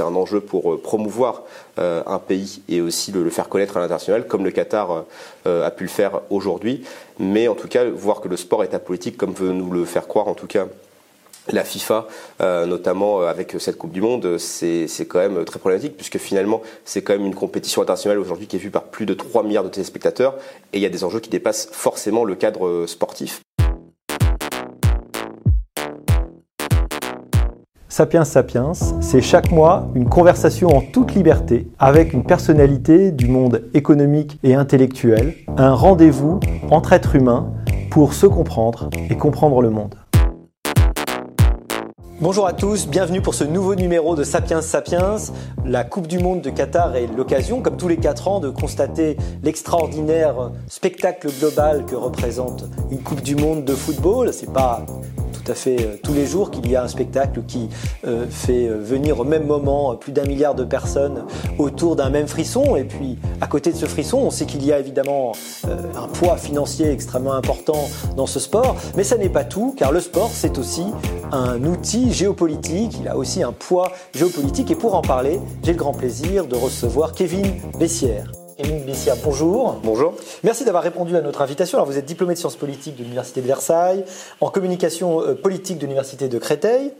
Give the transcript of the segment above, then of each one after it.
c'est un enjeu pour promouvoir un pays et aussi le, faire connaître à l'international, comme le Qatar a pu le faire aujourd'hui. Mais en tout cas, voir que le sport est apolitique, comme veut nous le faire croire en tout cas la FIFA, euh, notamment euh, avec cette Coupe du Monde, c'est quand même très problématique puisque finalement c'est quand même une compétition internationale aujourd'hui qui est vue par plus de 3 milliards de téléspectateurs et il y a des enjeux qui dépassent forcément le cadre euh, sportif. Sapiens Sapiens, c'est chaque mois une conversation en toute liberté avec une personnalité du monde économique et intellectuel, un rendez-vous entre êtres humains pour se comprendre et comprendre le monde. Bonjour à tous, bienvenue pour ce nouveau numéro de Sapiens Sapiens. La Coupe du Monde de Qatar est l'occasion, comme tous les quatre ans, de constater l'extraordinaire spectacle global que représente une Coupe du Monde de football. C'est pas à fait euh, tous les jours qu'il y a un spectacle qui euh, fait euh, venir au même moment plus d'un milliard de personnes autour d'un même frisson. Et puis, à côté de ce frisson, on sait qu'il y a évidemment un poids financier extrêmement important dans ce sport. Mais ça n'est pas tout, car le sport, c'est aussi un outil géopolitique. Il a aussi un poids géopolitique. Et pour en parler, j'ai le grand plaisir de recevoir Kevin Bessière. Émile Bessia, bonjour. Bonjour. Merci d'avoir répondu à notre invitation. Alors, vous êtes diplômé de sciences politiques de l'Université de Versailles, en communication euh, politique de l'Université de Créteil.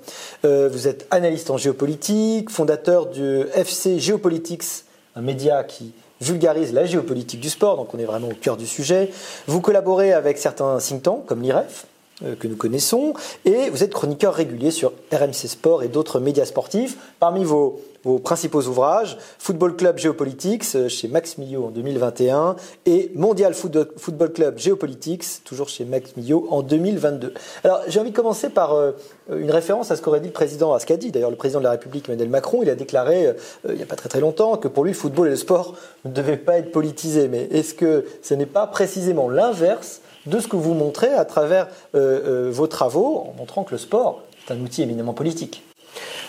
Euh, vous êtes analyste en géopolitique, fondateur du FC Geopolitics, un média qui vulgarise la géopolitique du sport, donc on est vraiment au cœur du sujet. Vous collaborez avec certains think tanks, comme l'IREF, euh, que nous connaissons, et vous êtes chroniqueur régulier sur RMC Sport et d'autres médias sportifs. Parmi vos vos principaux ouvrages, Football Club Geopolitics euh, chez Max Millot en 2021 et Mondial Football Club Geopolitics, toujours chez Max Millot en 2022. Alors j'ai envie de commencer par euh, une référence à ce qu'aurait dit le président, à ce qu'a dit d'ailleurs le président de la République Emmanuel Macron. Il a déclaré euh, il n'y a pas très très longtemps que pour lui le football et le sport ne devaient pas être politisés. Mais est-ce que ce n'est pas précisément l'inverse de ce que vous montrez à travers vos travaux en montrant que le sport est un outil éminemment politique?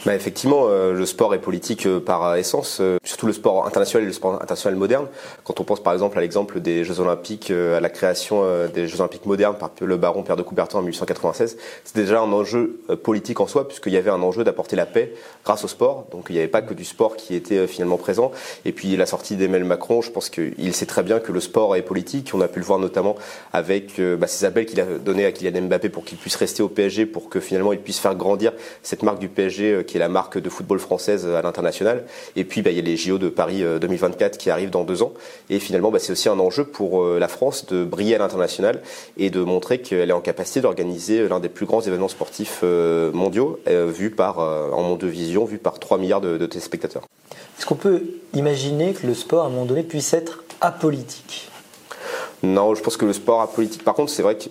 Bah effectivement, euh, le sport est politique euh, par essence, euh, surtout le sport international et le sport international moderne. Quand on pense par exemple à l'exemple des Jeux Olympiques, à la création des Jeux Olympiques modernes par le baron Pierre de Coubertin en 1896, c'est déjà un enjeu politique en soi, puisqu'il y avait un enjeu d'apporter la paix grâce au sport. Donc il n'y avait pas que du sport qui était finalement présent. Et puis la sortie d'Emmanuel Macron, je pense qu'il sait très bien que le sport est politique. On a pu le voir notamment avec bah, ces appels qu'il a donnés à Kylian Mbappé pour qu'il puisse rester au PSG, pour que finalement il puisse faire grandir cette marque du PSG qui est la marque de football française à l'international. Et puis, bah, il y a les JO de Paris 2024 euh, qui arrivent dans deux ans. Et finalement, bah, c'est aussi un enjeu pour euh, la France de briller à l'international et de montrer qu'elle est en capacité d'organiser l'un des plus grands événements sportifs euh, mondiaux, vu par, en monde de vision, vu par 3 milliards de, de téléspectateurs. Est-ce qu'on peut imaginer que le sport, à un moment donné, puisse être apolitique? Non, je pense que le sport apolitique, par contre, c'est vrai que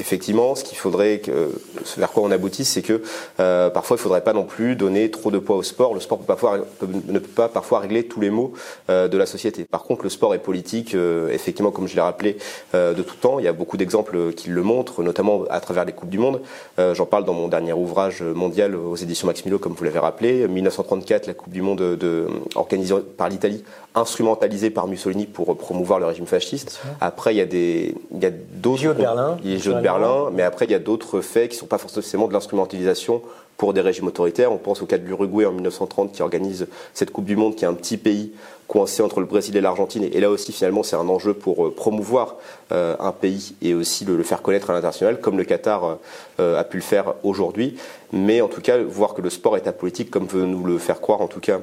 effectivement, ce qu'il faudrait, que, ce vers quoi on aboutisse, c'est que euh, parfois il ne faudrait pas non plus donner trop de poids au sport. Le sport peut parfois, ne peut pas parfois régler tous les maux euh, de la société. Par contre, le sport est politique, euh, effectivement, comme je l'ai rappelé de tout temps. Il y a beaucoup d'exemples qui le montrent, notamment à travers les coupes du monde. J'en parle dans mon dernier ouvrage mondial aux éditions Max Milo, comme vous l'avez rappelé. 1934, la Coupe du Monde de, organisée par l'Italie, instrumentalisée par Mussolini pour promouvoir le régime fasciste. Après, il y a des, il y a d'autres. Berlin. Berlin, mais après il y a d'autres faits qui ne sont pas forcément de l'instrumentalisation pour des régimes autoritaires. On pense au cas de l'Uruguay en 1930 qui organise cette Coupe du Monde, qui est un petit pays coincé entre le Brésil et l'Argentine. Et là aussi, finalement, c'est un enjeu pour euh, promouvoir euh, un pays et aussi le, faire connaître à l'international, comme le Qatar euh, a pu le faire aujourd'hui. Mais en tout cas, voir que le sport est apolitique, comme veut nous le faire croire, en tout cas,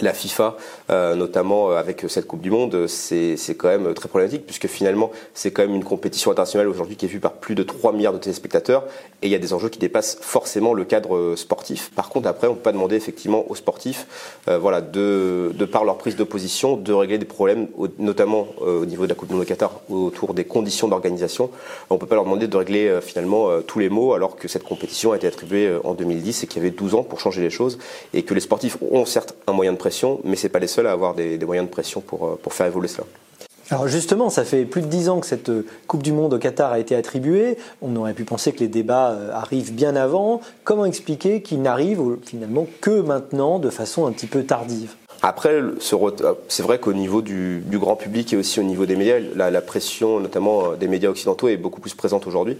la FIFA, euh, notamment euh, avec cette Coupe du Monde, c'est quand même très problématique puisque finalement c'est quand même une compétition internationale aujourd'hui qui est vue par plus de 3 milliards de téléspectateurs et il y a des enjeux qui dépassent forcément le cadre euh, sportif. Par contre après on ne peut pas demander effectivement aux sportifs voilà, de, de, par leur prise de position de régler des problèmes notamment au niveau de la Coupe du Monde de Qatar autour des conditions d'organisation. On ne peut pas leur demander de régler finalement tous les maux alors que cette compétition a été attribuée en 2010 et qu'il y avait 12 ans pour changer les choses et que les sportifs ont certes un moyen de mais ce n'est pas les seuls à avoir des, moyens de pression pour, euh, pour faire évoluer cela. Alors justement, ça fait plus de dix ans que cette euh, Coupe du Monde au Qatar a été attribuée. On aurait pu penser que les débats euh, arrivent bien avant. Comment expliquer qu'ils n'arrivent finalement que maintenant de façon un petit peu tardive? Après, c'est vrai qu'au niveau du, grand public et aussi au niveau des médias, la, pression, notamment des médias occidentaux, est beaucoup plus présente aujourd'hui.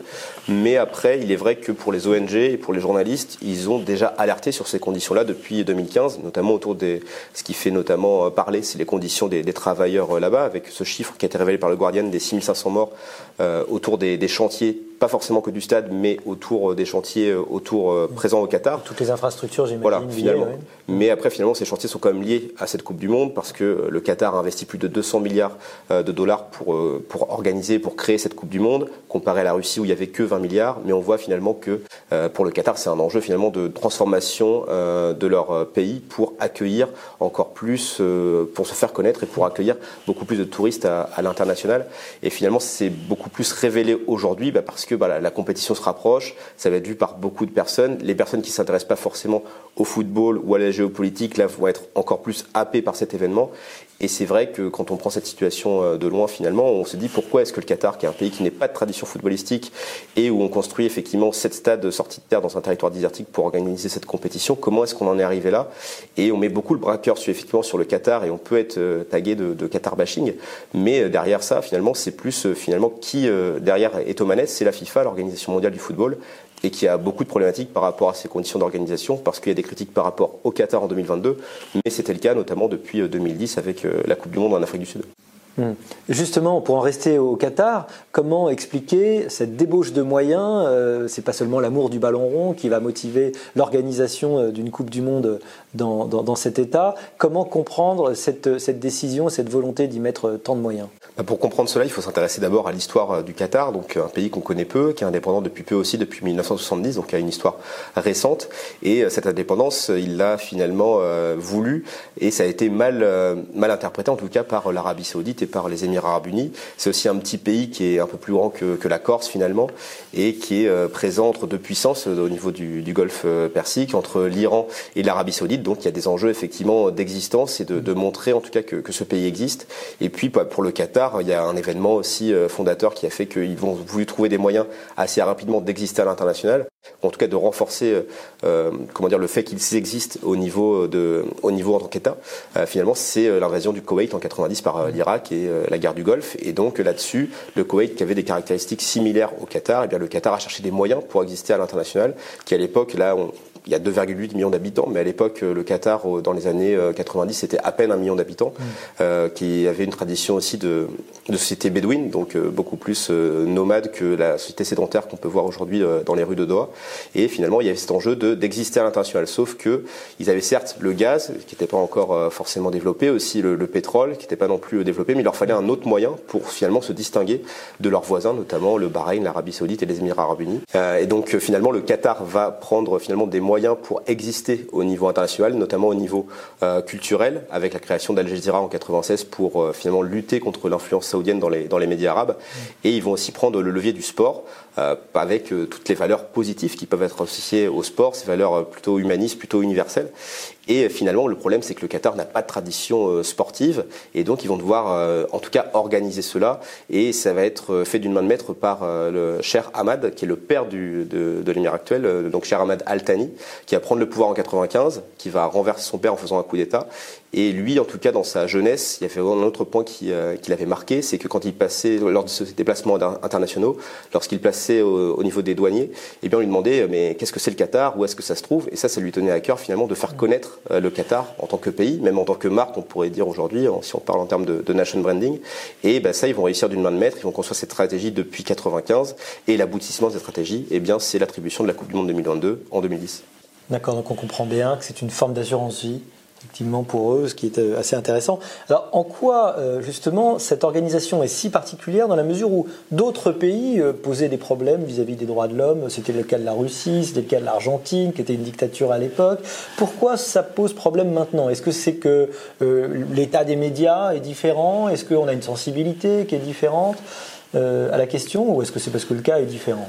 Mais après, il est vrai que pour les ONG et pour les journalistes, ils ont déjà alerté sur ces conditions-là depuis 2015, notamment autour des. Ce qui fait notamment parler, c'est les conditions des, travailleurs là-bas, avec ce chiffre qui a été révélé par le Guardian des 6500 morts autour des chantiers pas forcément que du stade, mais autour euh, des chantiers euh, autour euh, présents au Qatar. Toutes les infrastructures, j'imagine. Voilà, finalement. Mais après, finalement, ces chantiers sont quand même liés à cette Coupe du Monde parce que le Qatar a investi plus de 200 milliards de dollars pour, pour organiser, pour créer cette Coupe du Monde, comparé à la Russie où il y avait que 20 milliards. Mais on voit finalement que pour le Qatar, c'est un enjeu finalement de transformation de leur pays pour accueillir encore plus, pour se faire connaître et pour accueillir beaucoup plus de touristes à, l'international. Et finalement, c'est beaucoup plus révélé aujourd'hui bah, parce que bah, la, compétition se rapproche, ça va être vu par beaucoup de personnes. Les personnes qui s'intéressent pas forcément au football ou à la géopolitique, là, vont être encore plus happées par cet événement. Et c'est vrai que quand on prend cette situation euh, de loin, finalement, on se dit pourquoi est-ce que le Qatar, qui est un pays qui n'est pas de tradition footballistique et où on construit effectivement sept stades sortis de terre dans un territoire désertique pour organiser cette compétition, comment est-ce qu'on en est arrivé là? Et on met beaucoup le braqueur sur, effectivement sur le Qatar et on peut être euh, tagué de, de Qatar bashing, mais euh, derrière ça, finalement, c'est plus finalement qui derrière est aux manettes, c'est la FIFA, l'Organisation mondiale du football, et qui a beaucoup de problématiques par rapport à ces conditions d'organisation, parce qu'il y a des critiques par rapport au Qatar en 2022, mais c'était le cas notamment depuis 2010 euh, avec euh, la Coupe du Monde en Afrique du Sud. Hmm. Justement, pour en rester au Qatar, comment expliquer cette débauche de moyens euh, C'est pas seulement l'amour du ballon rond qui va motiver l'organisation d'une Coupe du Monde dans, dans, cet État. Comment comprendre cette, décision, cette volonté d'y mettre tant de moyens? Pour comprendre cela, il faut s'intéresser d'abord à l'histoire euh, du Qatar, donc euh, un pays qu'on connaît peu, qui est indépendant depuis peu aussi, depuis 1970, donc qui a une histoire récente. Et euh, cette indépendance, il l'a finalement voulu, et ça a été mal, mal interprété, en tout cas par l'Arabie Saoudite et par les Émirats Arabes Unis. C'est aussi un petit pays qui est un peu plus grand que, la Corse finalement, et qui est présent entre deux puissances au niveau du, Golfe Persique, entre l'Iran et l'Arabie Saoudite. Donc il y a des enjeux effectivement d'existence et de, montrer en tout cas que, que ce pays existe. Et puis bah, pour le Qatar, il y a un événement aussi euh, fondateur qui a fait qu'ils vont voulu trouver des moyens assez rapidement d'exister à l'international, en tout cas de renforcer euh, euh, comment dire le fait qu'ils existent au niveau de au niveau en tant qu'État. finalement, c'est l'invasion du Koweït en 90 par l'Irak et la guerre du Golfe. Et donc là-dessus, le Koweït qui avait des caractéristiques similaires au Qatar, et eh bien le Qatar a cherché des moyens pour exister à l'international, qui à l'époque là on, il y a 2,8 millions d'habitants, mais à l'époque, le Qatar, dans les années 90, c'était à peine un million d'habitants, mmh. qui avait une tradition aussi de, de société bédouine, donc euh, beaucoup plus euh, nomade que la société sédentaire qu'on peut voir aujourd'hui euh, dans les rues de Doha. Et finalement, il y avait cet enjeu de d'exister à l'international. Sauf que ils avaient certes le gaz, qui n'était pas encore forcément développé, aussi le, pétrole, qui n'était pas non plus développé, mais il leur fallait un autre moyen pour finalement se distinguer de leurs voisins, notamment le Bahreïn, l'Arabie Saoudite et les Émirats Arabes Unis. et donc finalement, le Qatar va prendre finalement des moyens pour exister au niveau international, notamment au niveau culturel, avec la création d'Al Jazeera en 96 pour finalement lutter contre l'influence les, dans les médias arabes. Et ils vont aussi prendre le levier du sport euh, avec euh, toutes les valeurs positives qui peuvent être associées au sport, ces valeurs euh, plutôt humanistes, plutôt universelles. Et finalement, le problème, c'est que le Qatar n'a pas de tradition sportive, et donc ils vont devoir, en tout cas, organiser cela. Et ça va être fait d'une main de maître par le cher Ahmad, qui est le père de, de l'émir actuel, donc cher Ahmad Al Thani, qui va prendre le pouvoir en 95, qui va renverser son père en faisant un coup d'État. Et lui, en tout cas, dans sa jeunesse, il y avait un autre point qui, qui l'avait marqué, c'est que quand il passait, lors de ses déplacements internationaux, lorsqu'il passait au, niveau des douaniers, eh bien on lui demandait mais qu'est-ce que c'est le Qatar, où est-ce que ça se trouve? Et ça, ça lui tenait à cœur finalement de faire connaître euh, le Qatar en tant que pays, même en tant que marque, on pourrait dire aujourd'hui, si on parle en termes de, nation branding. Et ben, ça, ils vont réussir d'une main de maître, ils vont construire cette stratégie depuis 95, et l'aboutissement de cette stratégie, eh bien c'est l'attribution de la Coupe du Monde 2022 en 2010. D'accord, donc on comprend bien que c'est une forme d'assurance vie effectivement pour eux, ce qui est euh, assez intéressant. Alors en quoi euh, justement cette organisation est si particulière dans la mesure où d'autres pays euh, posaient des problèmes vis-à-vis des droits de l'homme? C'était le cas de la Russie, c'était le cas de l'Argentine, qui était une dictature à l'époque. Pourquoi ça pose problème maintenant? Est-ce que c'est que l'état des médias est différent? Est-ce qu'on a une sensibilité qui est différente à la question Ou est-ce que c'est parce que le cas est différent?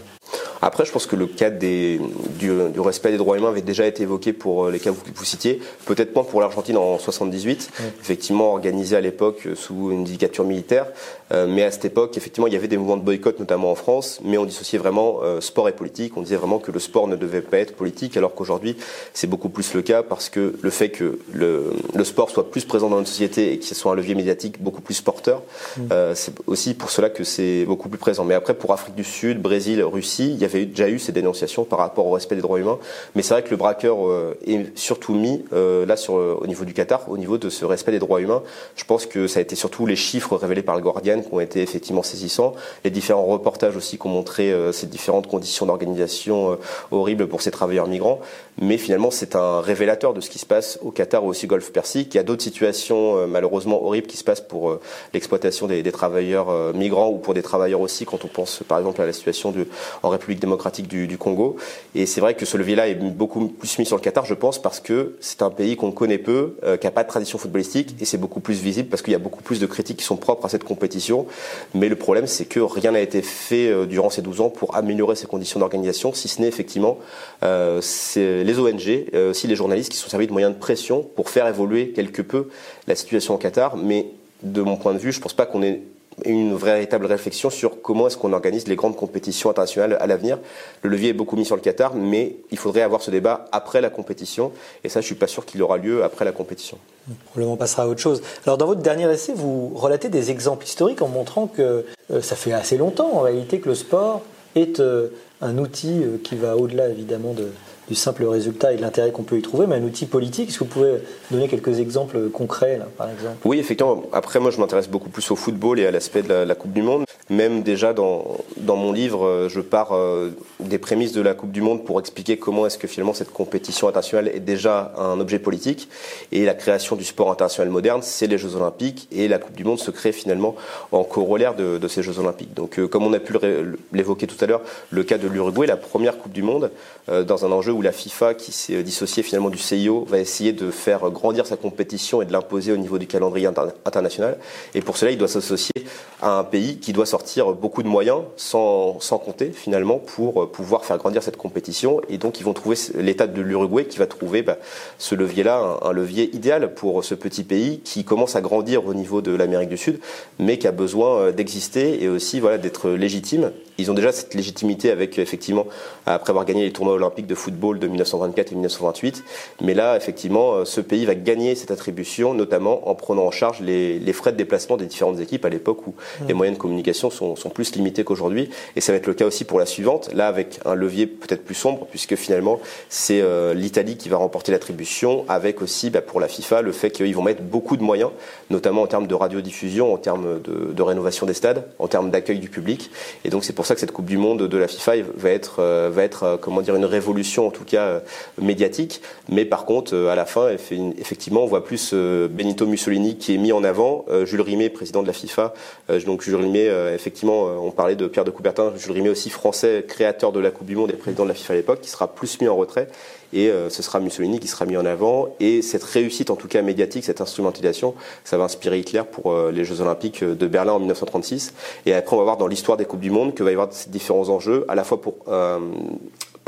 Après, je pense que le cadre des, du, respect des droits humains avait déjà été évoqué pour les cas que vous, citiez, peut-être pas pour l'Argentine en 78, effectivement organisé à l'époque sous une dictature militaire, mais à cette époque, effectivement, il y avait des mouvements de boycott, notamment en France, mais on dissociait vraiment sport et politique. On disait vraiment que le sport ne devait pas être politique, alors qu'aujourd'hui, c'est beaucoup plus le cas parce que le fait que le, le sport soit plus présent dans notre société et qu'il soit un levier médiatique beaucoup plus porteur, mm. euh, c'est aussi pour cela que c'est beaucoup plus présent. Mais après, pour Afrique du Sud, Brésil, Russie, il y avait déjà eu ces dénonciations par rapport au respect des droits humains. Mais c'est vrai que le braqueur euh, est surtout mis euh, là sur, au niveau du Qatar, au niveau de ce respect des droits humains. Je pense que ça a été surtout les chiffres révélés par le Guardian qui ont été effectivement saisissants, les différents reportages aussi qui ont montré ces différentes conditions d'organisation horribles pour ces travailleurs migrants. Mais finalement, c'est un révélateur de ce qui se passe au Qatar ou aussi au Golfe Persique. Il y a d'autres situations malheureusement horribles qui se passent pour euh, l'exploitation des, travailleurs euh, migrants ou pour des travailleurs aussi, quand on pense par exemple à la situation de, en République démocratique du, Congo. Et c'est vrai que ce levier-là est beaucoup plus mis sur le Qatar, je pense, parce que c'est un pays qu'on connaît peu, euh, qui n'a pas de tradition footballistique, et c'est beaucoup plus visible parce qu'il y a beaucoup plus de critiques qui sont propres à cette compétition. Mais le problème, c'est que rien n'a été fait durant ces 12 ans pour améliorer ces conditions d'organisation, si ce n'est effectivement euh, les ONG, aussi les journalistes qui sont servis de moyens de pression pour faire évoluer quelque peu la situation au Qatar. Mais de mon point de vue, je ne pense pas qu'on ait une véritable réflexion sur comment est-ce qu'on organise les grandes compétitions internationales à l'avenir. Le levier est beaucoup mis sur le Qatar, mais il faudrait avoir ce débat après la compétition. Et ça, je ne suis pas sûr qu'il aura lieu après la compétition. Probablement passera à autre chose. Alors, dans votre dernier essai, vous relatez des exemples historiques en montrant que euh, ça fait assez longtemps, en réalité, que le sport est euh, un outil euh, qui va au-delà, évidemment, de, du simple résultat et de l'intérêt qu'on peut y trouver, mais un outil politique. Est-ce que vous pouvez donner quelques exemples concrets, là, par exemple? Oui, effectivement. Après, moi, je m'intéresse beaucoup plus au football et à l'aspect de la, Coupe du Monde. Même déjà dans, dans mon livre, euh, je pars euh, des prémices de la Coupe du Monde pour expliquer comment est-ce que finalement cette compétition internationale est déjà un objet politique. Et la création du sport international moderne, c'est les Jeux Olympiques. Et la Coupe du Monde se crée finalement en corollaire de, de ces Jeux Olympiques. Donc, euh, comme on a pu l'évoquer tout à l'heure, le cas de l'Uruguay, la première Coupe du Monde, dans un enjeu où la FIFA, qui s'est dissociée finalement du CIO, va essayer de faire grandir sa compétition et de l'imposer au niveau du calendrier international. Et pour cela, il doit s'associer à un pays qui doit sortir beaucoup de moyens, sans, sans compter finalement, pour pouvoir faire grandir cette compétition. Et donc, ils vont trouver l'État de l'Uruguay qui va trouver bah, ce levier-là, un, levier idéal pour ce petit pays qui commence à grandir au niveau de l'Amérique du Sud, mais qui a besoin euh, d'exister et aussi voilà, d'être légitime. Ils ont déjà cette légitimité avec, effectivement, après avoir gagné les tournois olympiques de football de 1924 et 1928. Mais là, effectivement, euh, ce pays va gagner cette attribution, notamment en prenant en charge les, frais de déplacement des différentes équipes à l'époque où mmh. les moyens de communication sont, plus limités qu'aujourd'hui. Et ça va être le cas aussi pour la suivante, là avec un levier peut-être plus sombre, puisque finalement, c'est euh, l'Italie qui va remporter l'attribution, avec aussi bah, pour la FIFA le fait qu'ils vont mettre beaucoup de moyens, notamment en termes de radiodiffusion, en termes de, rénovation des stades, en termes d'accueil du public. Et donc c'est pour ça que cette Coupe du Monde de la FIFA va être, euh, va être comment dire, une révolution en tout cas médiatique, mais par contre, euh, à la fin, effectivement, on voit plus euh, Benito Mussolini qui est mis en avant, euh, Jules Rimet, président de la FIFA. donc Jules Rimet, effectivement, on parlait de Pierre de Coubertin, Jules Rimet aussi français, créateur de la Coupe du Monde et président de la FIFA à l'époque, qui sera plus mis en retrait et ce sera Mussolini qui sera mis en avant. Et cette réussite, en tout cas médiatique, cette instrumentalisation, ça va inspirer Hitler pour les Jeux Olympiques de Berlin en 1936. Et après, on va voir dans l'histoire des Coupes du Monde que va y avoir ces différents enjeux, à la fois pour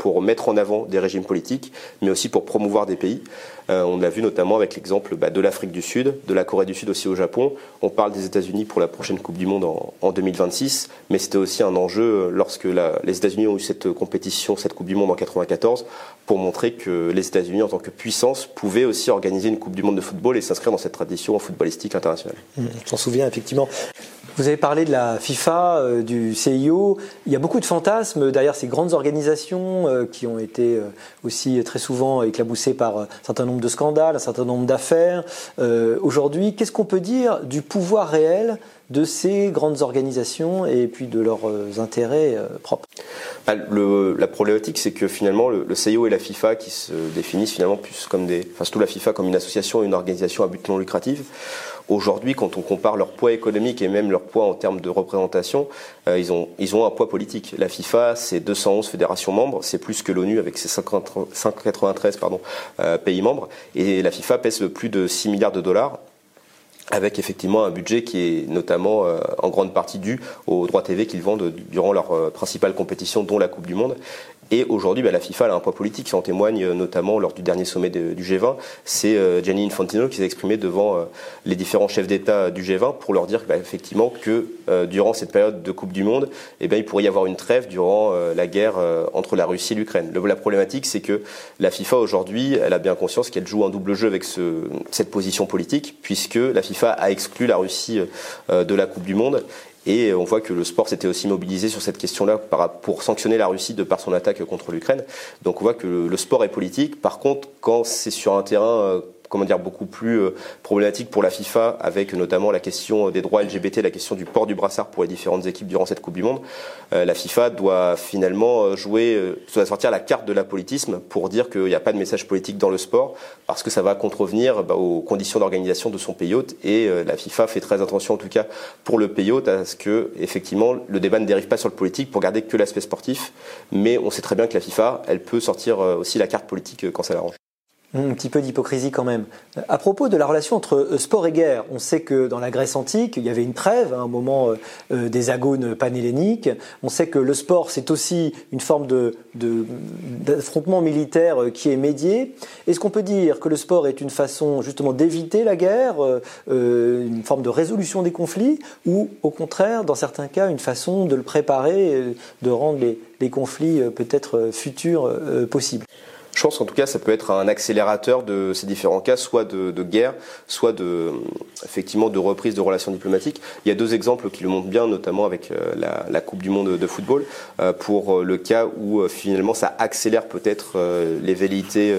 pour mettre en avant des régimes politiques, mais aussi pour promouvoir des pays. Euh, on l'a vu notamment avec l'exemple bah, de l'Afrique du Sud, de la Corée du Sud aussi au Japon. On parle des États-Unis pour la prochaine Coupe du Monde en, 2026, mais c'était aussi un enjeu euh, lorsque les États-Unis ont eu cette compétition, cette Coupe du Monde en 94, pour montrer que les États-Unis, en tant que puissance, pouvaient aussi organiser une Coupe du Monde de football et s'inscrire dans cette tradition footballistique internationale. Mmh, on s'en souvient effectivement. Vous avez parlé de la FIFA, euh, du CIO. Il y a beaucoup de fantasmes derrière ces grandes organisations euh, qui ont été euh, aussi très souvent éclaboussées par un certain nombre de scandales, un certain nombre d'affaires. Aujourd'hui, qu'est-ce qu'on peut dire du pouvoir réel de ces grandes organisations et puis de leurs intérêts propres? Bah, La problématique, c'est que finalement, le, CIO et la FIFA, qui se définissent finalement plus comme des, enfin surtout la FIFA comme une association, une organisation à but non lucratif, Aujourd'hui, quand on compare leur poids économique et même leur poids en termes de représentation, euh, ils, ont, un poids politique. La FIFA, c'est 211 fédérations membres, c'est plus que l'ONU avec ses 593 pardon, euh, pays membres. Et la FIFA pèse plus de 6 milliards de dollars. avec effectivement un budget qui est notamment en grande partie dû aux droits TV qu'ils vendent durant leur principale compétition, dont la Coupe du Monde. Et aujourd'hui, bah, la FIFA a un poids politique, ça en témoigne euh, notamment lors du dernier sommet du G20. C'est euh, Gianni Infantino qui s'est exprimé devant euh, les différents chefs d'État du G20 pour leur dire bah, effectivement que durant cette période de Coupe du Monde, eh bien, il pourrait y avoir une trêve durant la guerre entre la Russie et l'Ukraine. La problématique, c'est que la FIFA aujourd'hui, elle a bien conscience qu'elle joue un double jeu avec ce, cette position politique, puisque la FIFA a exclu la Russie de la Coupe du Monde et on voit que le sport s'était aussi mobilisé sur cette question-là pour sanctionner la Russie de par son attaque contre l'Ukraine. Donc on voit que le sport est politique. Par contre, quand c'est sur un terrain euh, comment dire, beaucoup plus euh, problématique pour la FIFA, avec notamment la question des droits LGBT, la question du port du brassard pour les différentes équipes durant cette Coupe du Monde. Euh, la FIFA doit finalement euh, jouer, doit sortir la carte de l'apolitisme pour dire qu'il n'y a pas de message politique dans le sport, parce que ça va contrevenir bah, aux conditions d'organisation de son pays hôte. Et la FIFA fait très attention, en tout cas pour le pays hôte, à ce que effectivement le débat ne dérive pas sur le politique pour garder que l'aspect sportif. Mais on sait très bien que la FIFA, elle peut sortir aussi la carte politique quand ça l'arrange. Un petit peu d'hypocrisie quand même. À propos de la relation entre euh, sport et guerre, on sait que dans la Grèce antique, il y avait une trêve, à un moment euh, euh, des agones panhelléniques. On sait que le sport, c'est aussi une forme d'affrontement militaire qui est médié. Est-ce qu'on peut dire que le sport est une façon justement d'éviter la guerre, une forme de résolution des conflits, ou au contraire, dans certains cas, une façon de le préparer, de rendre les conflits peut-être futurs possibles? Je pense qu'en tout cas, ça peut être un accélérateur de ces différents cas, soit de, guerre, soit de, effectivement, de reprise de relations diplomatiques. Il y a deux exemples qui le montrent bien, notamment avec euh, la, Coupe du Monde de football, euh, pour euh, le cas où finalement ça accélère peut-être les velléités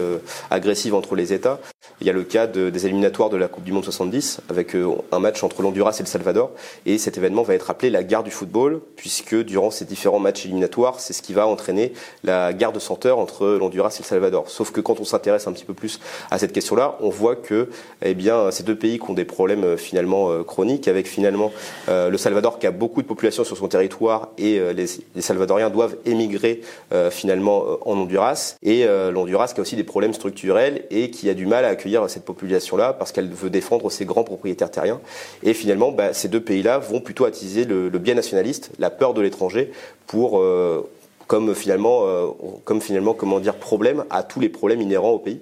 agressives entre les États. Il y a le cas des éliminatoires de la Coupe du Monde 70, avec un match entre l'Honduras et le Salvador. Et cet événement va être appelé la guerre du football, puisque durant ces différents matchs éliminatoires, c'est ce qui va entraîner la guerre de senteur entre l'Honduras et le Salvador. Sauf que quand on s'intéresse un petit peu plus à cette question-là, on voit que eh ces deux pays qui ont des problèmes euh, finalement euh, chroniques, avec finalement euh, le Salvador qui a beaucoup de population sur son territoire et les, Salvadoriens doivent émigrer finalement en Honduras, et l'Honduras qui a aussi des problèmes structurels et qui a du mal à accueillir cette population-là parce qu'elle veut défendre ses grands propriétaires terriens. Et finalement, bah, ces deux pays-là vont plutôt attiser le, le bien nationaliste, la peur de l'étranger, pour comme finalement, euh, comme finalement, comment dire, problème à tous les problèmes inhérents au pays.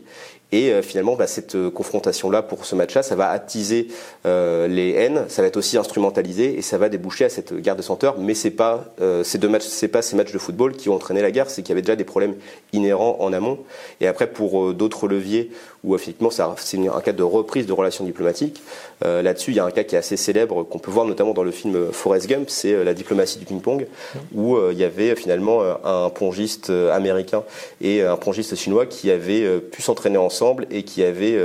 Et euh, finalement, bah, cette euh, confrontation-là pour ce match-là, ça va attiser les haines, ça va être aussi instrumentalisé et ça va déboucher à cette guerre de senteurs. Mais c'est pas ces deux matchs, c'est pas ces matchs de football qui ont entraîné la guerre, c'est qu'il y avait déjà des problèmes inhérents en amont. Et après, pour d'autres leviers où effectivement c'est un cas de reprise de relations diplomatiques. Euh, là-dessus, il y a un cas qui est assez célèbre qu'on peut voir notamment dans le film Forrest Gump, c'est euh, la diplomatie du ping-pong, où euh, il y avait finalement un pongiste américain et un pongiste chinois qui avaient pu s'entraîner ensemble et qui avaient,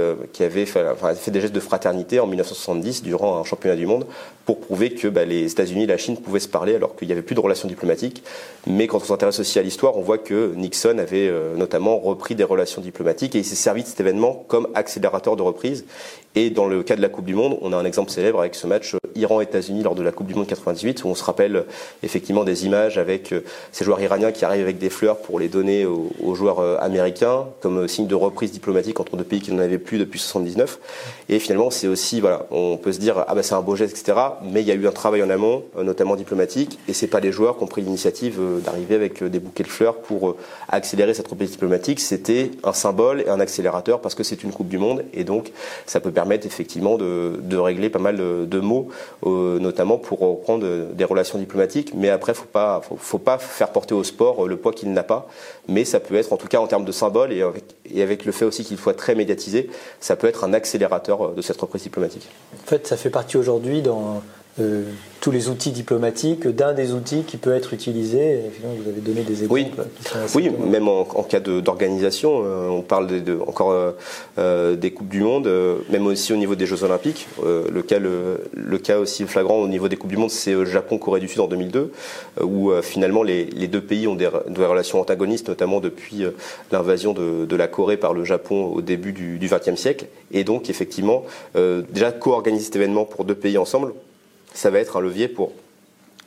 fait, des gestes de fraternité en 1970 durant un championnat du monde pour prouver que bah, les États-Unis et la Chine pouvaient se parler alors qu'il n'y avait plus de relations diplomatiques. Mais quand on s'intéresse aussi à l'histoire, on voit que Nixon avait notamment repris des relations diplomatiques et il s'est servi de cet événement comme accélérateur de reprise. Et dans le cas de la Coupe du Monde, on a un exemple célèbre avec ce match Iran-États-Unis lors de la Coupe du Monde 98, où on se rappelle effectivement des images avec euh, ces joueurs iraniens qui arrivent avec des fleurs pour les donner aux, joueurs euh, américains, comme signe de reprise diplomatique entre deux pays qui n'en avaient plus depuis 79. Et finalement, c'est aussi, voilà, on peut se dire, ah bah c'est un beau geste, etc. Mais il y a eu un travail en amont, euh, notamment diplomatique, et c'est pas les joueurs qui ont pris l'initiative d'arriver avec des bouquets de fleurs pour accélérer cette reprise diplomatique. C'était un symbole et un accélérateur parce que c'est une Coupe du Monde, et donc ça peut permettre effectivement de, régler pas mal de, de mots euh, notamment pour reprendre des relations diplomatiques. Mais après, faut pas, faut, pas faire porter au sport euh, le poids qu'il n'a pas. Mais ça peut être, en tout cas en termes de symbole et avec, et avec le fait aussi qu'il soit très médiatisé, ça peut être un accélérateur euh, de cette reprise diplomatique. En fait, ça fait partie aujourd'hui dans euh, tous les outils diplomatiques, d'un des outils qui peut être utilisé. vous avez donné des exemples. Oui, oui même en, cas d'organisation, euh, on parle de, encore euh, des coupes du monde, même aussi au niveau des Jeux Olympiques. le cas, le, cas aussi flagrant au niveau des coupes du monde, c'est Japon-Corée du Sud en 2002, où finalement les, deux pays ont des, relations antagonistes, notamment depuis l'invasion de, la Corée par le Japon au début du XXe siècle. Et donc effectivement, déjà co-organiser cet événement pour deux pays ensemble ça va être un levier pour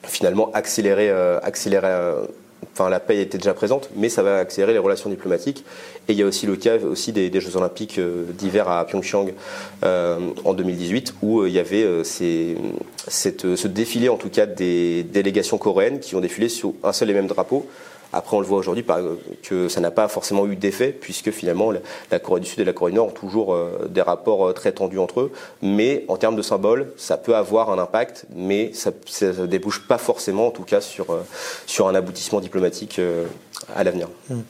finalement accélérer, euh, accélérer euh, enfin la paix était déjà présente, mais ça va accélérer les relations diplomatiques. Et il y a aussi le cas aussi des, Jeux Olympiques d'hiver à Pyeongchang en 2018, où il y avait ce défilé en tout cas des délégations coréennes qui ont défilé sur un seul et même drapeau. Après, on le voit aujourd'hui que ça n'a pas forcément eu d'effet, puisque finalement la Corée du Sud et la Corée du Nord ont toujours euh, des rapports euh, très tendus entre eux. Mais en termes de symbole, ça peut avoir un impact, mais ça ne débouche pas forcément, en tout cas, sur, euh, un aboutissement diplomatique à l'avenir. Hmm.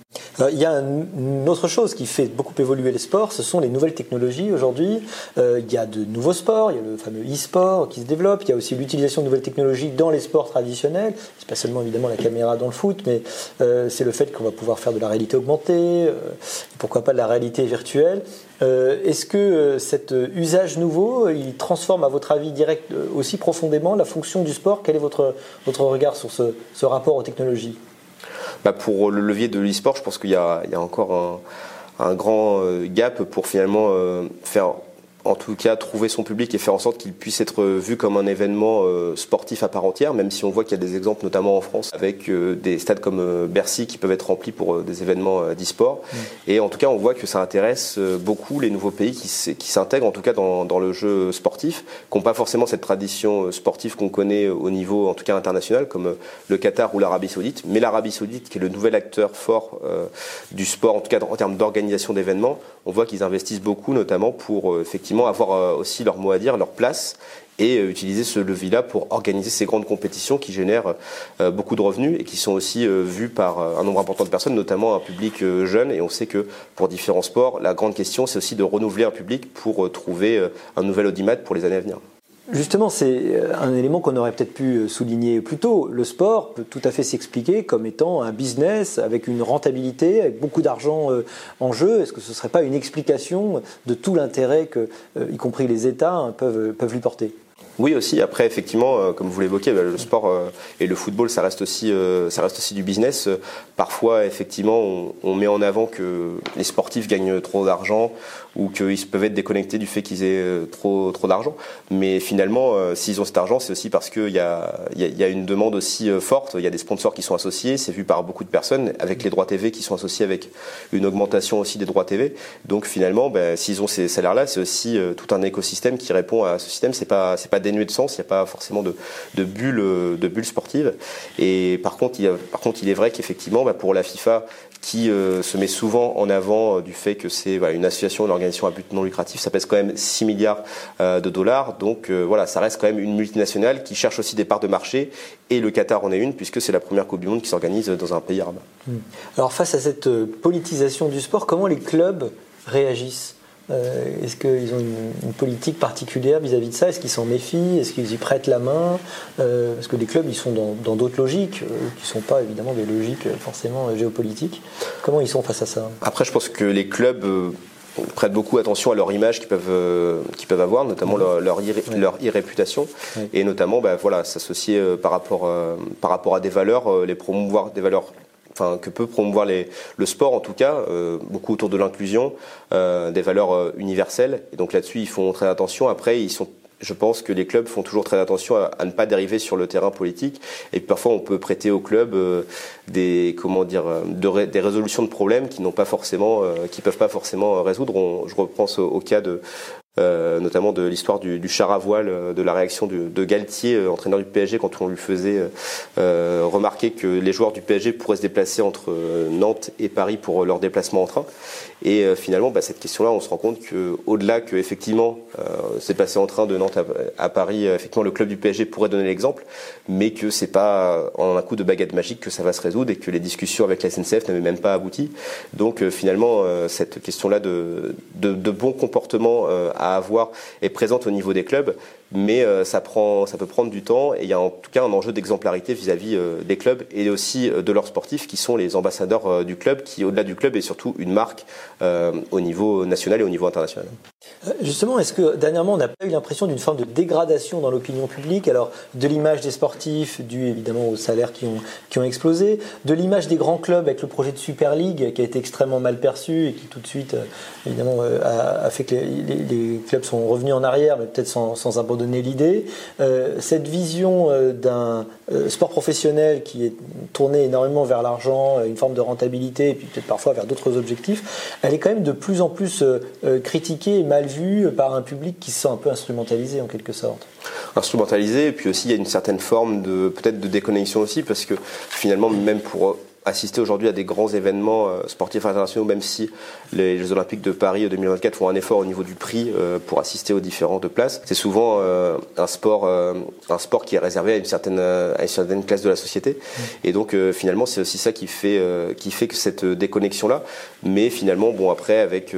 Il y a une autre chose qui fait beaucoup évoluer les sports, ce sont les nouvelles technologies aujourd'hui. il y a de nouveaux sports, il y a le fameux e-sport qui se développe, il y a aussi l'utilisation de nouvelles technologies dans les sports traditionnels. C'est pas seulement évidemment la caméra dans le foot, mais c'est le fait qu'on va pouvoir faire de la réalité augmentée, euh, pourquoi pas de la réalité virtuelle. Euh, est-ce que cet usage nouveau, il transforme à votre avis direct aussi profondément la fonction du sport? Quel est votre, votre regard sur ce, rapport aux technologies? Bah Pour le levier de l'e-sport, je pense qu'il y, a encore un grand gap pour finalement faire en tout cas trouver son public et faire en sorte qu'il puisse être vu comme un événement euh, sportif à part entière, même si on voit qu'il y a des exemples notamment en France avec euh, des stades comme euh, Bercy qui peuvent être remplis pour des événements d'e-sport. Mm. Et en tout cas, on voit que ça intéresse beaucoup les nouveaux pays qui, s'intègrent en tout cas dans, dans, le jeu sportif, qui n'ont pas forcément cette tradition sportive qu'on connaît au niveau en tout cas international, comme le Qatar ou l'Arabie Saoudite. Mais l'Arabie Saoudite, qui est le nouvel acteur fort du sport, en tout cas en termes d'organisation d'événements, on voit qu'ils investissent beaucoup, notamment pour effectivement avoir euh, aussi leur mot à dire, leur place et euh, utiliser ce levier-là pour organiser ces grandes compétitions qui génèrent euh, beaucoup de revenus et qui sont aussi vues par un nombre important de personnes, notamment un public jeune. Et on sait que pour différents sports, la grande question, c'est aussi de renouveler un public pour trouver un nouvel audimat pour les années à venir. Justement, c'est euh, un élément qu'on aurait peut-être pu euh, souligner plus tôt. Le sport peut tout à fait s'expliquer comme étant un business avec une rentabilité, avec beaucoup d'argent euh, en jeu. Est-ce que ce ne serait pas une explication de tout l'intérêt que, y compris les États, hein, peuvent, peuvent lui porter? Oui aussi. Après effectivement, comme vous l'évoquez, bah, le sport et le football, ça reste aussi, ça reste aussi du business. Parfois, effectivement, on, on, met en avant que les sportifs gagnent trop d'argent ou qu'ils peuvent être déconnectés du fait qu'ils aient euh, trop, trop d'argent. Mais finalement, euh, s'ils ont cet argent, c'est aussi parce qu'il y a, y, a, une demande aussi euh, forte. Il y a des sponsors qui sont associés, c'est vu par beaucoup de personnes, avec les droits TV qui sont associés avec une augmentation aussi des droits TV. Donc finalement, ben, s'ils ont ces salaires-là, c'est aussi tout un écosystème qui répond à ce système. C'est pas, c'est pas de sens. Il n'y a pas forcément de, de bulles sportives. Et par contre, il, est vrai qu'effectivement, ben, pour la FIFA, qui se met souvent en avant du fait que c'est une association, une organisation à but non lucratif, ça pèse quand même 6 milliards euh, de dollars. Donc euh, voilà, ça reste quand même une multinationale qui cherche aussi des parts de marché. Et le Qatar en est une, puisque c'est la première Coupe du Monde qui s'organise dans un pays arabe. Hmm. Alors face à cette euh, politisation du sport, comment les clubs réagissent? Est-ce qu'ils ont une, politique particulière vis-à-vis de ça? Est-ce qu'ils s'en méfient? Est-ce qu'ils y prêtent la main? Parce que les clubs, ils sont dans d'autres logiques, qui ne sont pas évidemment des logiques forcément géopolitiques. Comment ils sont face à ça? Après, je pense que les clubs prêtent beaucoup attention à leur image qu'ils peuvent, euh, peuvent avoir, notamment leur, leur, irréputation, et notamment bah, voilà, s'associer euh, par, rapport, euh, par rapport à des valeurs, les promouvoir des valeurs Enfin, que peut promouvoir le sport en tout cas, beaucoup autour de l'inclusion, des valeurs universelles. Et donc là-dessus, ils font très attention. Après, ils sont je pense que les clubs font toujours très attention à, ne pas dériver sur le terrain politique. Et parfois, on peut prêter aux clubs euh, des comment dire euh, des résolutions de problèmes qui n'ont pas forcément, euh, qui peuvent pas forcément résoudre. je reprends au, cas de euh, notamment de l'histoire du, char à voile, euh, de la réaction de, Galtier, euh, entraîneur du PSG, quand on lui faisait euh, remarquer que les joueurs du PSG pourraient se déplacer entre Nantes et Paris pour leur déplacement en train. Et finalement, bah, cette question-là, on se rend compte que, au-delà que effectivement, se déplacer en train de Nantes à, Paris, effectivement, le club du PSG pourrait donner l'exemple, mais que c'est pas en un coup de baguette magique que ça va se résoudre et que les discussions avec la SNCF n'avaient même pas abouti. Donc finalement, cette question-là de, de bon comportement à avoir est présente au niveau des clubs, mais euh, ça, prend, ça peut prendre du temps et il y a en tout cas un enjeu d'exemplarité vis-à-vis euh, des clubs et aussi euh, de leurs sportifs qui sont les ambassadeurs du club, qui au-delà du club est surtout une marque au niveau national et au niveau international. Justement, est-ce que dernièrement on n'a pas eu l'impression d'une forme de dégradation dans l'opinion publique? Alors de l'image des sportifs, dû évidemment aux salaires qui ont, qui ont explosé, de l'image des grands clubs avec le projet de Super League qui a été extrêmement mal perçu et qui tout de suite évidemment a, fait que les, clubs sont revenus en arrière, mais peut-être sans, sans un bon donner l'idée. cette vision d'un sport professionnel qui est tourné énormément vers l'argent, une forme de rentabilité, et puis peut-être parfois vers d'autres objectifs, elle est quand même de plus en plus critiquée et mal vue par un public qui se sent un peu instrumentalisé en quelque sorte instrumentalisé et puis aussi il y a une certaine forme de peut-être de déconnexion aussi parce que finalement même pour assister aujourd'hui à des grands événements euh, sportifs internationaux, même si les Jeux Olympiques de Paris 2024 font un effort au niveau du prix euh, pour assister aux différentes places. C'est souvent euh, un sport, un sport qui est réservé à une certaine, à une certaine classe de la société. Mmh. Et donc finalement, c'est aussi ça qui fait, qui fait que cette déconnexion là. Mais finalement, bon après avec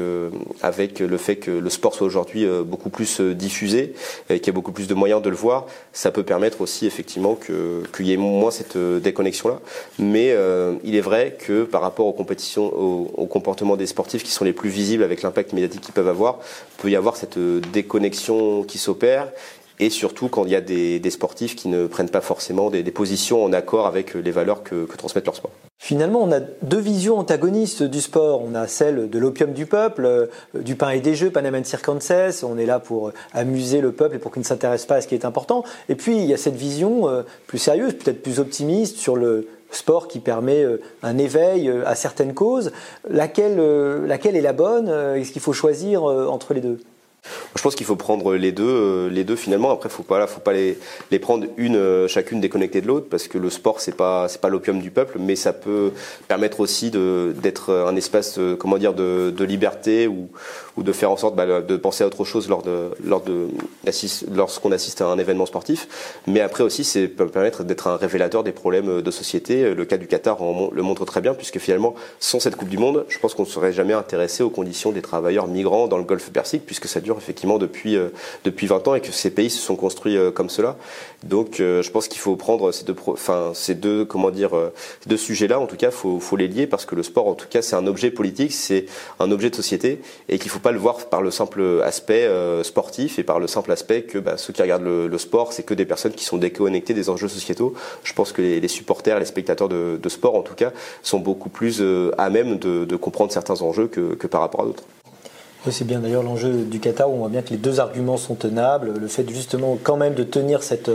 avec le fait que le sport soit aujourd'hui beaucoup plus diffusé, et qu'il y a beaucoup plus de moyens de le voir, ça peut permettre aussi effectivement qu'il y ait moins cette déconnexion là. Mais il est vrai que par rapport aux compétitions, au, comportement des sportifs qui sont les plus visibles avec l'impact médiatique qu'ils peuvent avoir, peut y avoir cette euh, déconnexion qui s'opère et surtout quand il y a des, sportifs qui ne prennent pas forcément des, positions en accord avec les valeurs que, transmettent leur sport. Finalement, on a deux visions antagonistes du sport. On a celle de l'opium du peuple, euh, du pain et des jeux, Panama Circenses. On est là pour amuser le peuple et pour qu'il ne s'intéresse pas à ce qui est important. Et puis, il y a cette vision euh, plus sérieuse, peut-être plus optimiste sur le, sport qui permet euh, un éveil euh, à certaines causes. Laquelle, euh, laquelle est la bonne Est-ce qu'il faut choisir entre les deux? Je pense qu'il faut prendre les deux, les deux finalement. Après, faut pas, faut pas les, les prendre une, chacune déconnectée de l'autre, parce que le sport c'est pas, c'est pas l'opium du peuple, mais ça peut permettre aussi de, d'être un espace, comment dire, de, de liberté ou, ou de faire en sorte bah, de penser à autre chose lors de, lors de, lorsqu'on assiste à un événement sportif. Mais après aussi, c'est peut permettre d'être un révélateur des problèmes de société. Le cas du Qatar le montre très bien, puisque finalement, sans cette Coupe du Monde, je pense qu'on ne serait jamais intéressé aux conditions des travailleurs migrants dans le Golfe Persique, puisque ça dure effectivement depuis, euh, depuis 20 ans et que ces pays se sont construits euh, comme cela. Donc, euh, je pense qu'il faut prendre ces deux, enfin, ces deux, comment dire, deux sujets-là, en tout cas, faut, faut les lier parce que le sport, en tout cas, c'est un objet politique, c'est un objet de société et qu'il faut pas le voir par le simple aspect sportif et par le simple aspect que bah, ceux qui regardent le, sport, c'est que des personnes qui sont déconnectées des enjeux sociétaux. Je pense que les, supporters, les spectateurs de, sport, en tout cas, sont beaucoup plus à même de, comprendre certains enjeux que par rapport à d'autres. C'est bien d'ailleurs l'enjeu du Qatar où on voit bien que les deux arguments sont tenables. Le fait justement quand même de tenir cette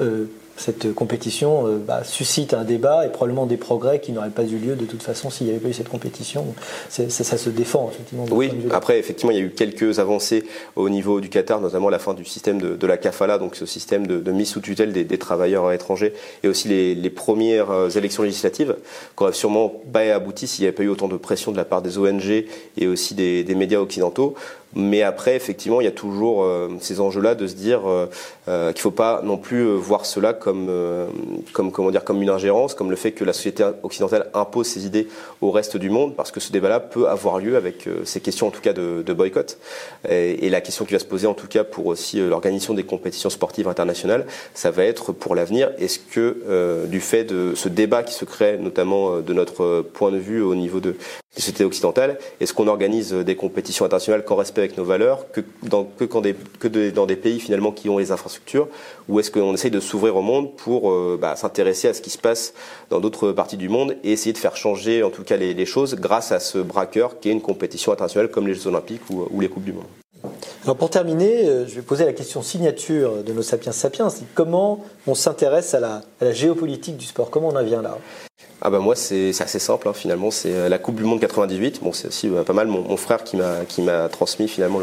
euh, cette compétition euh, bah, suscite un débat et probablement des progrès qui n'auraient pas eu lieu de toute façon s'il n'y avait pas eu cette compétition. ça se défend effectivement. Oui, après effectivement il y a eu quelques avancées au niveau du Qatar, notamment la fin du système de, la kafala, donc ce système de, mise sous tutelle des, travailleurs étrangers, et aussi les, premières euh, élections législatives, qui n'auraient sûrement pas abouti s'il n'y avait pas eu autant de pression de la part des ONG et aussi des médias occidentaux. Mais après, effectivement, il y a toujours euh, ces enjeux-là de se dire euh, euh qu'il faut pas non plus euh, voir cela comme, comme, comment dire, comme une ingérence, comme le fait que la société occidentale impose ses idées au reste du monde, parce que ce débat-là peut avoir lieu avec ces questions, en tout cas, de, de boycott. Et, et, la question qui va se poser, en tout cas, pour aussi l'organisation des compétitions sportives internationales, ça va être pour l'avenir, est-ce que du fait de ce débat qui se crée, notamment de notre point de vue au niveau de la société occidentale, est-ce qu'on organise des compétitions internationales qu'en respect avec nos valeurs que dans, que des, dans des pays finalement qui ont les infrastructures ou est-ce qu'on essaye de s'ouvrir au monde pour euh, bah, s'intéresser à ce qui se passe dans d'autres parties du monde et essayer de faire changer en tout cas les, choses grâce à ce braqueur qui est une compétition internationale comme les Jeux Olympiques ou, les Coupes du Monde. Alors pour terminer, euh, je vais poser la question signature de nos Sapiens Sapiens, comment on s'intéresse à la géopolitique du sport, comment on en vient là? Ah bah moi c'est assez simple hein, finalement. C'est euh, la Coupe du Monde 98 bon c'est aussi euh, pas mal. Mon, frère qui m'a qui m'a transmis finalement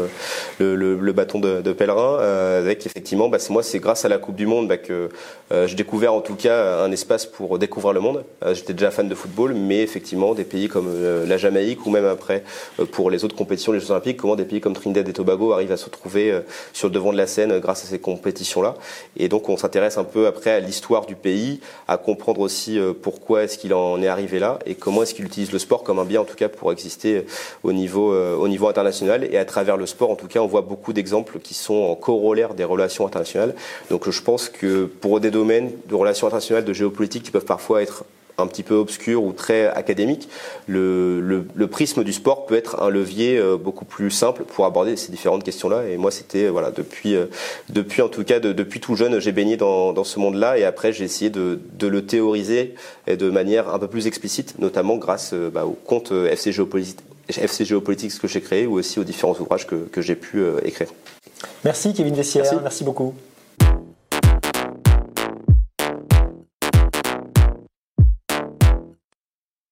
le, le, le, bâton de, de pèlerin euh, avec effectivement bah moi c'est grâce à la Coupe du Monde bah, que euh, j'ai découvert en tout cas un espace pour découvrir le monde. J'étais déjà fan de football mais effectivement des pays comme la Jamaïque ou même après pour les autres compétitions les Jeux Olympiques comment des pays comme Trinidad et Tobago arrivent à se trouver sur le devant de la scène grâce à ces compétitions là et donc on s'intéresse un peu après à l'histoire du pays à comprendre aussi pourquoi est-ce qu'il en est arrivé là et comment est-ce qu'il utilise le sport comme un bien en tout cas pour exister au niveau, euh, au niveau international. Et à travers le sport en tout cas on voit beaucoup d'exemples qui sont en corollaire des relations internationales. Donc je pense que pour des domaines de relations internationales de géopolitique qui peuvent parfois être un petit peu obscur ou très académique, le, le, prisme du sport peut être un levier euh, beaucoup plus simple pour aborder ces différentes questions-là. Et moi, c'était voilà depuis euh, depuis en tout cas depuis tout jeune, j'ai baigné dans, dans ce monde-là et après j'ai essayé de, de, le théoriser et de manière un peu plus explicite, notamment grâce euh, bah, au compte FC Géopolitique, FC Géopolitique que j'ai créé ou aussi aux différents ouvrages que, que j'ai pu écrire. Merci Kevin Vessière, merci beaucoup.